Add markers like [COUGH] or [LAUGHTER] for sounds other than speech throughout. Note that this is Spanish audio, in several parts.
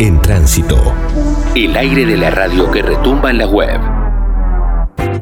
En tránsito. El aire de la radio que retumba en la web.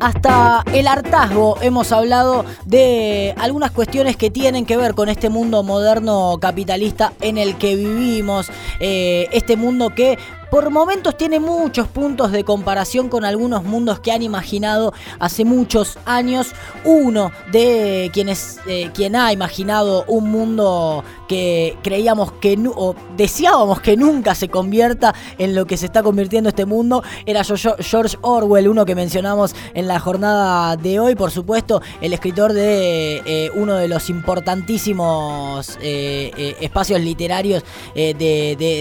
Hasta el hartazgo hemos hablado de algunas cuestiones que tienen que ver con este mundo moderno capitalista en el que vivimos, eh, este mundo que por momentos tiene muchos puntos de comparación con algunos mundos que han imaginado hace muchos años. Uno de quienes eh, quien ha imaginado un mundo que creíamos que o deseábamos que nunca se convierta en lo que se está convirtiendo este mundo era George Orwell, uno que mencionamos en la jornada de hoy, por supuesto, el escritor de eh, uno de los importantísimos eh, espacios literarios de,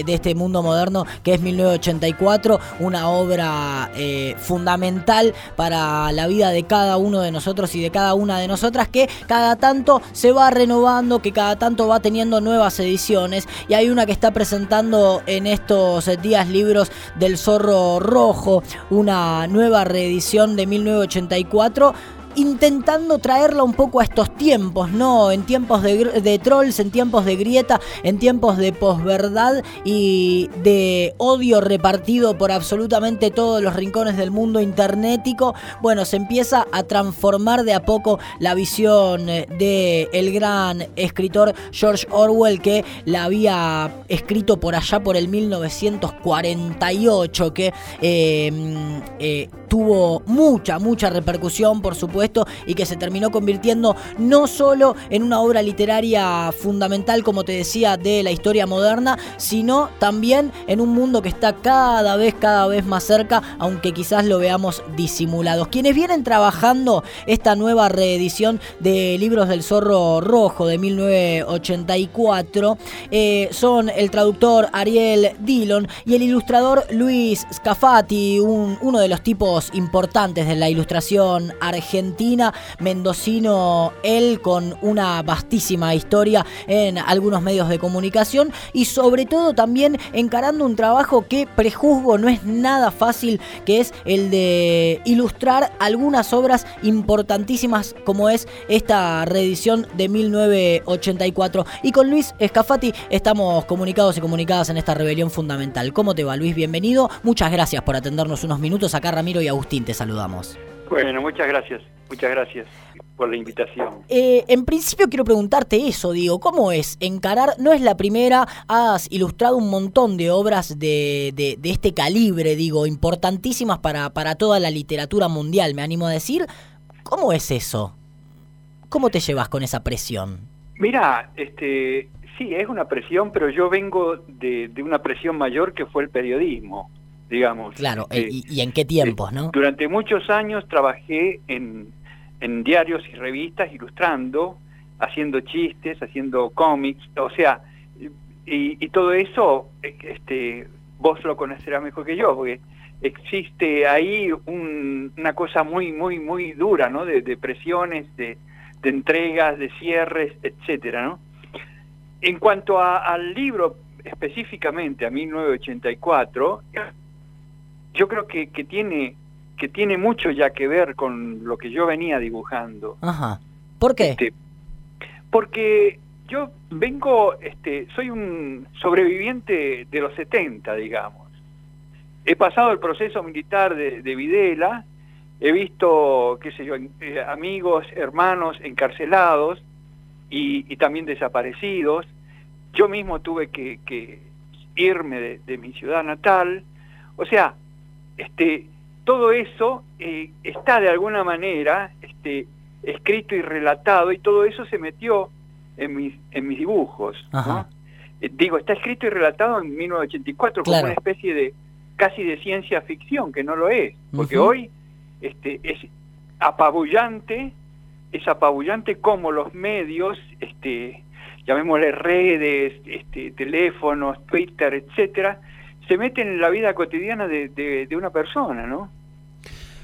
de, este mundo moderno que es 19 1984, una obra eh, fundamental para la vida de cada uno de nosotros y de cada una de nosotras que cada tanto se va renovando, que cada tanto va teniendo nuevas ediciones y hay una que está presentando en estos días libros del Zorro Rojo, una nueva reedición de 1984 intentando traerla un poco a estos tiempos, ¿no? En tiempos de, trolls, en tiempos de grieta, en tiempos de posverdad y de odio repartido por absolutamente todos los rincones del mundo internético. Bueno, se empieza a transformar de a poco la visión eh, de el gran escritor George Orwell que la había escrito por allá por el 1948, que eh, eh, tuvo mucha, mucha repercusión, por supuesto y que se terminó convirtiendo no solo en una obra literaria fundamental, como te decía, de la historia moderna, sino también en un mundo que está cada vez, cada vez más cerca, aunque quizás lo veamos disimulados. Quienes vienen trabajando esta nueva reedición de Libros del Zorro Rojo de 1984 eh, son el traductor Ariel Dillon y el ilustrador Luis Scafati, uno de los tipos importantes de la ilustración argentina mendocino él con una vastísima historia en algunos medios de comunicación y sobre todo también encarando un trabajo que prejuzgo no es nada fácil, que es el de ilustrar algunas obras importantísimas como es esta reedición de 1984. Y con Luis Escafati estamos comunicados y comunicadas en esta rebelión fundamental. ¿Cómo te va Luis? Bienvenido. Muchas gracias por atendernos unos minutos. Acá Ramiro y Agustín te saludamos. Bueno, muchas gracias. Muchas gracias por la invitación. Eh, en principio quiero preguntarte eso, digo, ¿cómo es encarar? No es la primera, has ilustrado un montón de obras de, de, este calibre, digo, importantísimas para, para toda la literatura mundial, me animo a decir. ¿Cómo es eso? ¿Cómo te llevas con esa presión? Mira, este, sí, es una presión, pero yo vengo de, de una presión mayor que fue el periodismo digamos. Claro, este, y, en qué tiempos, no? Durante muchos años trabajé en, en diarios y revistas ilustrando, haciendo chistes, haciendo cómics, o sea, y, todo eso, este, vos lo conocerás mejor que yo, porque existe ahí una cosa muy, muy, muy dura, ¿no? De, presiones, de, de, entregas, de cierres, etcétera, ¿no? En cuanto al libro específicamente, a 1984, yo creo que, que tiene que tiene mucho ya que ver con lo que yo venía dibujando. Ajá. ¿Por qué? Este, porque yo vengo, este, soy un sobreviviente de los 70, digamos. He pasado el proceso militar de, de Videla, he visto, qué sé yo, eh, amigos, hermanos encarcelados y, y, también desaparecidos. Yo mismo tuve que, que irme de, de mi ciudad natal. O sea, este, todo eso eh, está de alguna manera este, escrito y relatado y todo eso se metió en mis, en mis dibujos. Eh, digo, está escrito y relatado en 1984 como una especie de casi de ciencia ficción, que no lo es, porque hoy este, es apabullante, es apabullante como los medios, este, llamémosle redes, este, teléfonos, Twitter, etcétera, se meten en la vida cotidiana de, de, una persona, ¿no?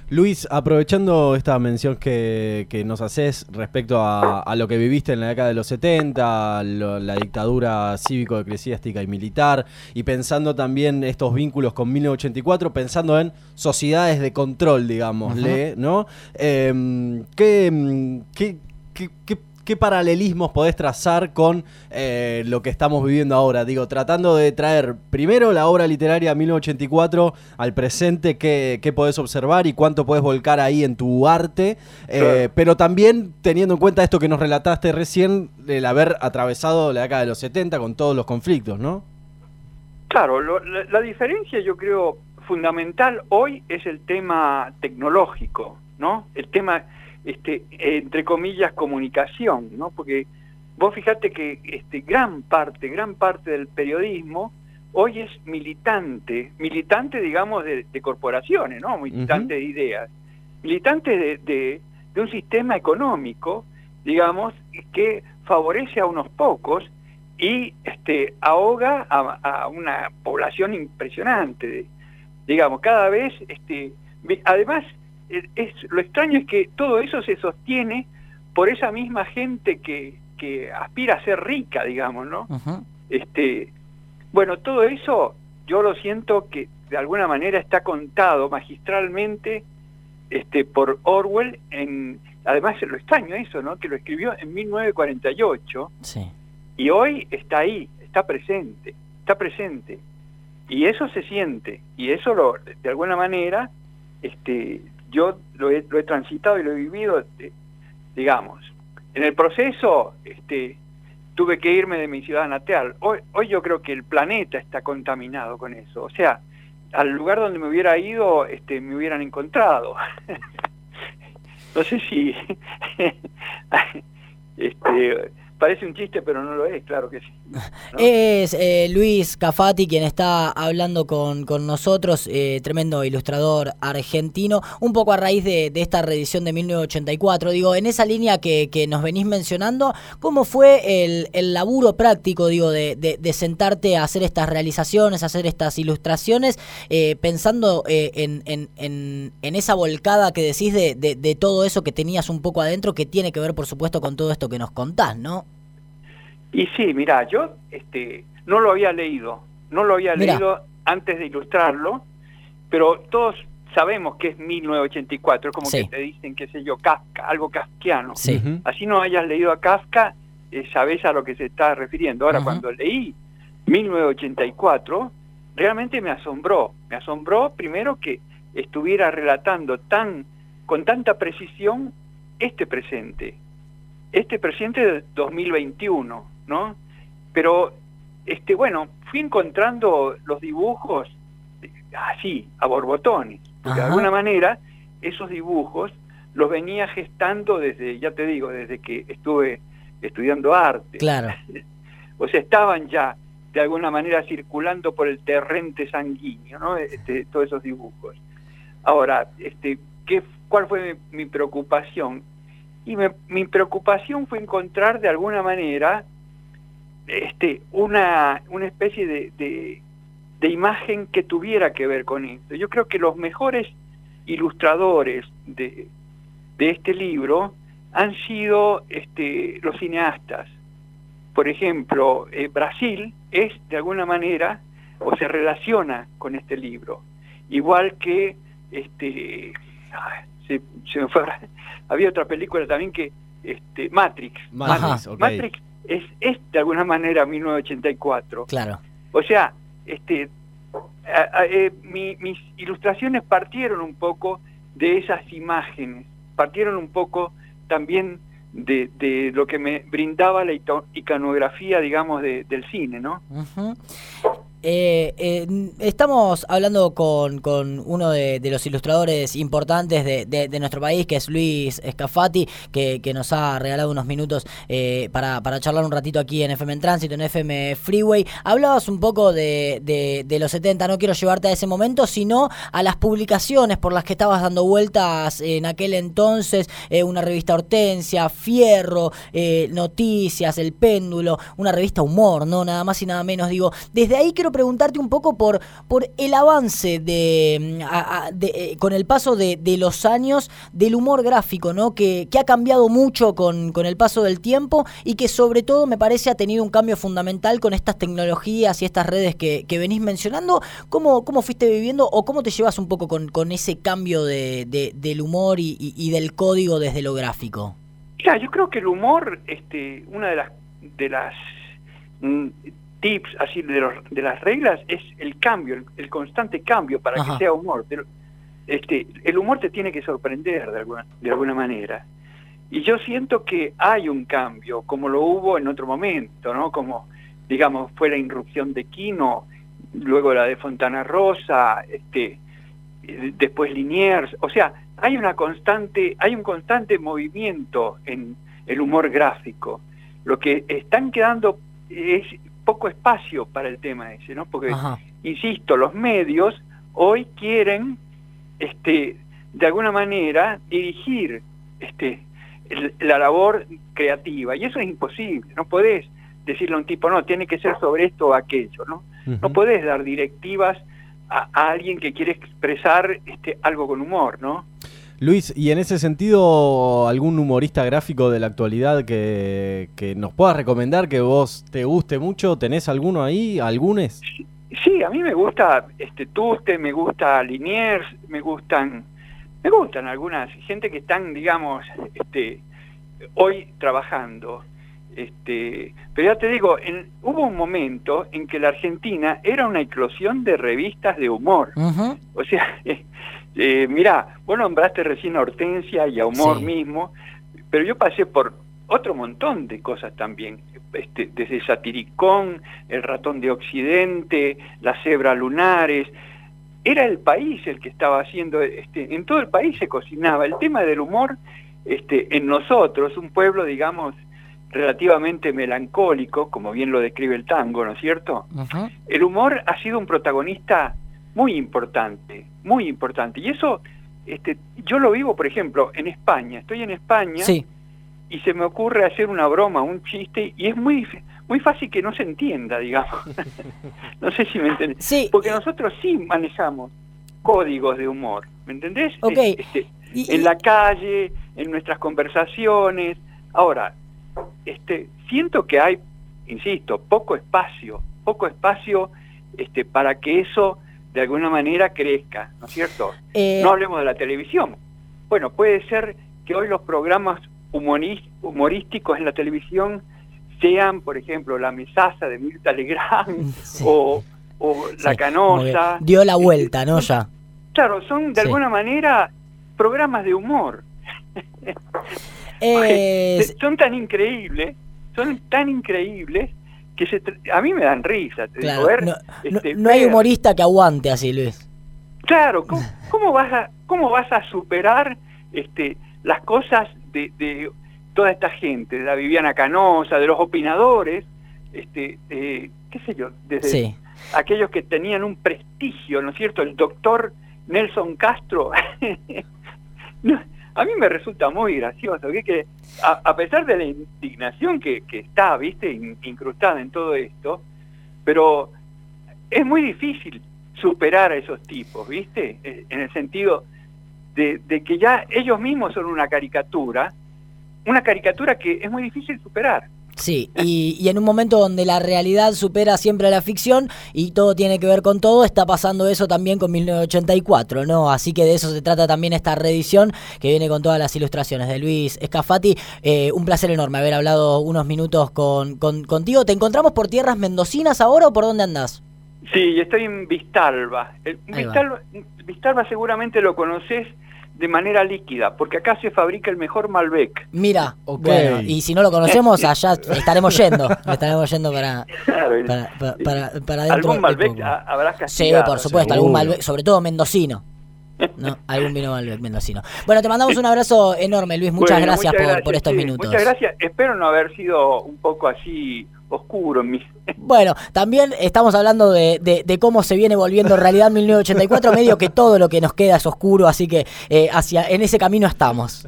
Luis, aprovechando esta mención que, que nos haces respecto a, a, lo que viviste en la década de los 70, la dictadura cívico, eclesiástica y militar, y pensando también estos vínculos con 1984, pensando en sociedades de control, digámosle, ¿no? Em, ¿qué, qué, qué, qué paralelismos podés trazar con eh, lo que estamos viviendo ahora? Digo, tratando de traer primero la obra literaria 1984 al presente, qué, qué podés observar y cuánto podés volcar ahí en tu arte, eh, pero también teniendo en cuenta esto que nos relataste recién, el haber atravesado la década de los 70 con todos los conflictos, ¿no? Claro, la diferencia yo creo fundamental hoy es el tema tecnológico, ¿no? El tema, este, entre comillas, comunicación, ¿no? Porque vos fijate que este, gran parte, gran parte del periodismo hoy es militante, militante, digamos, de, corporaciones, ¿no? Militante de ideas, militante de, un sistema económico, digamos, que favorece a unos pocos y este, ahoga a, a una población impresionante digamos, cada vez, este, además, es, lo extraño es que todo eso se sostiene por esa misma gente que, que aspira a ser rica, digamos, ¿no? Este, bueno, todo eso yo lo siento que de alguna manera está contado magistralmente este, por Orwell en además lo extraño eso, ¿no? Que lo escribió en 1948 sí. y hoy está ahí, está presente, está presente. Y eso se siente, y eso lo, de alguna manera, este, yo lo he, lo he transitado y lo he vivido, este, digamos. En el proceso, este, tuve que irme de mi ciudad natal. Hoy, hoy yo creo que el planeta está contaminado con eso. O sea, al lugar donde me hubiera ido, este, me hubieran encontrado. [LAUGHS] no sé si [LAUGHS] este, Parece un chiste, pero no lo es, claro que sí. [LAUGHS] Es eh, Luis Cafati quien está hablando con, con nosotros, eh, tremendo ilustrador argentino, un poco a raíz de, esta reedición de 1984. Digo, en esa línea que, que nos venís mencionando, ¿cómo fue el, el laburo práctico, digo, de, de, sentarte a hacer estas realizaciones, hacer estas ilustraciones, eh, pensando en, en, en, en, esa volcada que decís de, de todo eso que tenías un poco adentro, que tiene que ver, por supuesto, con todo esto que nos contás, ¿no? Y sí, mira, yo este, no lo había leído, no lo había leído antes de ilustrarlo, pero todos sabemos que es 1984, como que te dicen, qué sé yo, Kafka, algo kafkiano. Así no hayas leído a Kafka, eh, sabes a lo que se está refiriendo. Ahora, cuando leí 1984, realmente me asombró. Me asombró primero que estuviera relatando tan con tanta precisión este presente, este presente de 2021 ¿no? Pero, este, bueno, fui encontrando los dibujos así, a borbotones, de alguna manera esos dibujos los venía gestando desde, ya te digo, desde que estuve estudiando arte. Claro. o sea, estaban ya de alguna manera circulando por el terrente sanguíneo, ¿no? Este, todos esos dibujos. Ahora, este, ¿qué, ¿cuál fue mi, preocupación? Y mi preocupación fue encontrar de alguna manera este, una, una especie de, de, imagen que tuviera que ver con esto. Yo creo que los mejores ilustradores de, de este libro han sido este, los cineastas. Por ejemplo, eh, Brasil es de alguna manera o se relaciona con este libro, igual que este, se, me fue, [LAUGHS] había otra película también que este, Matrix. Matrix, Matrix es, es de alguna manera 1984. Claro. O sea, este, eh, mis ilustraciones partieron un poco de esas imágenes, partieron un poco también de, de lo que me brindaba la iconografía, digamos, de, del cine, ¿no? Eh, eh, estamos hablando con, con uno de, los ilustradores importantes de, de, nuestro país, que es Luis Escafati, que, que nos ha regalado unos minutos eh, para, para, charlar un ratito aquí en FM en Tránsito, en FM Freeway. Hablabas un poco de, los 70, no quiero llevarte a ese momento, sino a las publicaciones por las que estabas dando vueltas en aquel entonces, una revista Hortensia, Fierro, Noticias, El Péndulo, una revista Humor, ¿no? Nada más y nada menos. Digo, desde ahí preguntarte un poco por, por el avance de, mm, eh, con el paso de, los años del humor gráfico, ¿no? Que, ha cambiado mucho con, el paso del tiempo y que sobre todo me parece ha tenido un cambio fundamental con estas tecnologías y estas redes que, venís mencionando. ¿Cómo, ¿Cómo fuiste viviendo o cómo te llevas un poco con, con ese cambio de, del humor y, del código desde lo gráfico? Claro, yo creo que el humor, este, una de las de las mm, tips así de, los, de las reglas es el cambio, el, constante cambio para que sea humor. Pero, este, el humor te tiene que sorprender de alguna, de alguna manera. Y yo siento que hay un cambio, como lo hubo en otro momento, ¿no? Como, digamos, fue la irrupción de Quino, luego la de Fontana Rosa, este, después Liniers, o sea, hay una constante, hay un constante movimiento en el humor gráfico. Lo que están quedando es poco espacio para el tema ese, ¿no? Porque, insisto, los medios hoy quieren, este, de alguna manera, dirigir este, la labor creativa, y eso es imposible, no podés decirle a un tipo, no, tiene que ser sobre esto o aquello, ¿no? No podés dar directivas a, alguien que quiere expresar este, algo con humor, ¿no? Luis, y en ese sentido, ¿algún humorista gráfico de la actualidad que, nos puedas recomendar que vos te guste mucho? ¿Tenés alguno ahí? ¿Algunes? Sí, a mí me gusta este Tuste, me gusta Liniers, me gustan me gustan algunas gente que están, digamos, este hoy trabajando. Este, pero ya te digo, en, hubo un momento en que la Argentina era una eclosión de revistas de humor. O sea, eh, mirá, vos nombraste recién a Hortensia y a Humor mismo, pero yo pasé por otro montón de cosas también, este, desde Satiricón, El ratón de Occidente, La cebra lunares, era el país el que estaba haciendo, este, en todo el país se cocinaba. El tema del humor este, en nosotros, un pueblo, digamos, relativamente melancólico, como bien lo describe el tango, ¿no es cierto? El humor ha sido un protagonista muy importante, muy importante. Y eso, este, yo lo vivo, por ejemplo, en España. Estoy en España y se me ocurre hacer una broma, un chiste, y es muy, muy fácil que no se entienda, digamos. [LAUGHS] no sé si me entendés. Porque nosotros sí manejamos códigos de humor, ¿me entendés? Este, en la calle, en nuestras conversaciones. Ahora, este, siento que hay, insisto, poco espacio, poco espacio este, para que eso de alguna manera crezca, ¿no es cierto? Eh, no hablemos de la televisión. Bueno, puede ser que hoy los programas humorísticos en la televisión sean, por ejemplo, La Mesaza de Mirta Legrand [LAUGHS] o, La Canosa. Dio la vuelta, ¿no? Ya. Claro, son de alguna manera programas de humor. [LAUGHS] son tan increíbles, son tan increíbles que se a mí me dan risa. Te digo, no, este, no, hay humorista que aguante así, Luis. Claro, [LAUGHS] ¿cómo, vas a cómo vas a superar este las cosas de, de toda esta gente, de la Viviana Canosa, de los opinadores, este, qué sé yo, desde aquellos que tenían un prestigio, ¿no es cierto? El doctor Nelson Castro. [LAUGHS] a mí me resulta muy gracioso que, a, pesar de la indignación que, está, viste, incrustada en todo esto, pero es muy difícil superar a esos tipos, viste, eh, en el sentido de que ya ellos mismos son una caricatura, una caricatura que es muy difícil superar. Sí, y, en un momento donde la realidad supera siempre a la ficción y todo tiene que ver con todo, está pasando eso también con 1984, ¿no? Así que de eso se trata también esta reedición que viene con todas las ilustraciones de Luis Escafati. Eh, un placer enorme haber hablado unos minutos con, contigo. ¿Te encontramos por tierras mendocinas ahora o por dónde andás? Sí, estoy en Vistalba. Vistalba, Vistalba seguramente lo conoces de manera líquida, porque acá se fabrica el mejor Malbec. Mira, bueno, y si no lo conocemos, [LAUGHS] allá estaremos yendo, estaremos yendo para, para, para, dentro. ¿Algún Malbec habrás Sí, por supuesto, algún Malbec, sobre todo mendocino. [LAUGHS] ¿no? Algún vino Malbec mendocino. Bueno, te mandamos un abrazo enorme, Luis. Muchas gracias, por, por, estos minutos. Muchas gracias. Espero no haber sido un poco así oscuro en mi... [LAUGHS] Bueno, también estamos hablando de, de, cómo se viene volviendo realidad 1984, medio que todo lo que nos queda es oscuro, así que eh, hacia en ese camino estamos.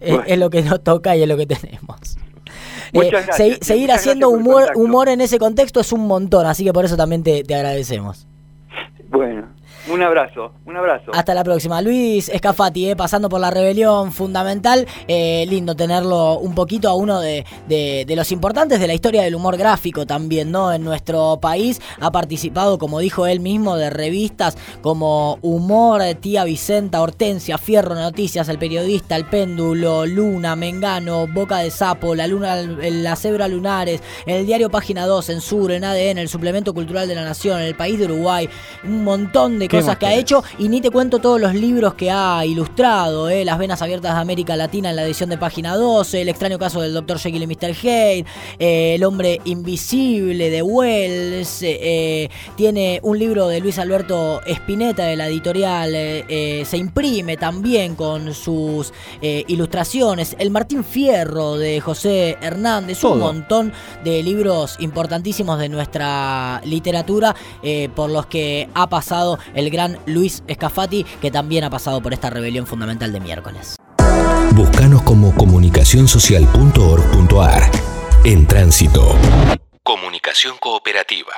Es, lo que nos toca y es lo que tenemos. Eh, seguir haciendo humor, humor en ese contexto es un montón, así que por eso también te, te agradecemos. Bueno, Un abrazo, un abrazo. Hasta la próxima. Luis Escafati, eh, pasando por la rebelión fundamental. Eh, lindo tenerlo un poquito a uno de, los importantes de la historia del humor gráfico también, ¿no? En nuestro país ha participado, como dijo él mismo, de revistas como Humor, Tía Vicenta, Hortensia, Fierro Noticias, El Periodista, El Péndulo, Luna, Mengano, Boca de Sapo, La Luna, La Cebra Lunares, el diario Página 2, en Sur, en ADN, el Suplemento Cultural de la Nación, el País de Uruguay, un montón de cosas que ha hecho y ni te cuento todos los libros que ha ilustrado, ¿eh? Las Venas Abiertas de América Latina en la edición de página 12, El extraño caso del Dr. Jekyll y Mr. Hyde, eh, El hombre invisible de Wells, eh, tiene un libro de Luis Alberto Spinetta de la editorial Se imprime también con sus ilustraciones, El Martín Fierro de José Hernández, Todo. un montón de libros importantísimos de nuestra literatura por los que ha pasado el gran Luis Escafati, que también ha pasado por esta rebelión fundamental de miércoles. Búscanos como comunicacionsocial.org.ar. En tránsito. Comunicación cooperativa.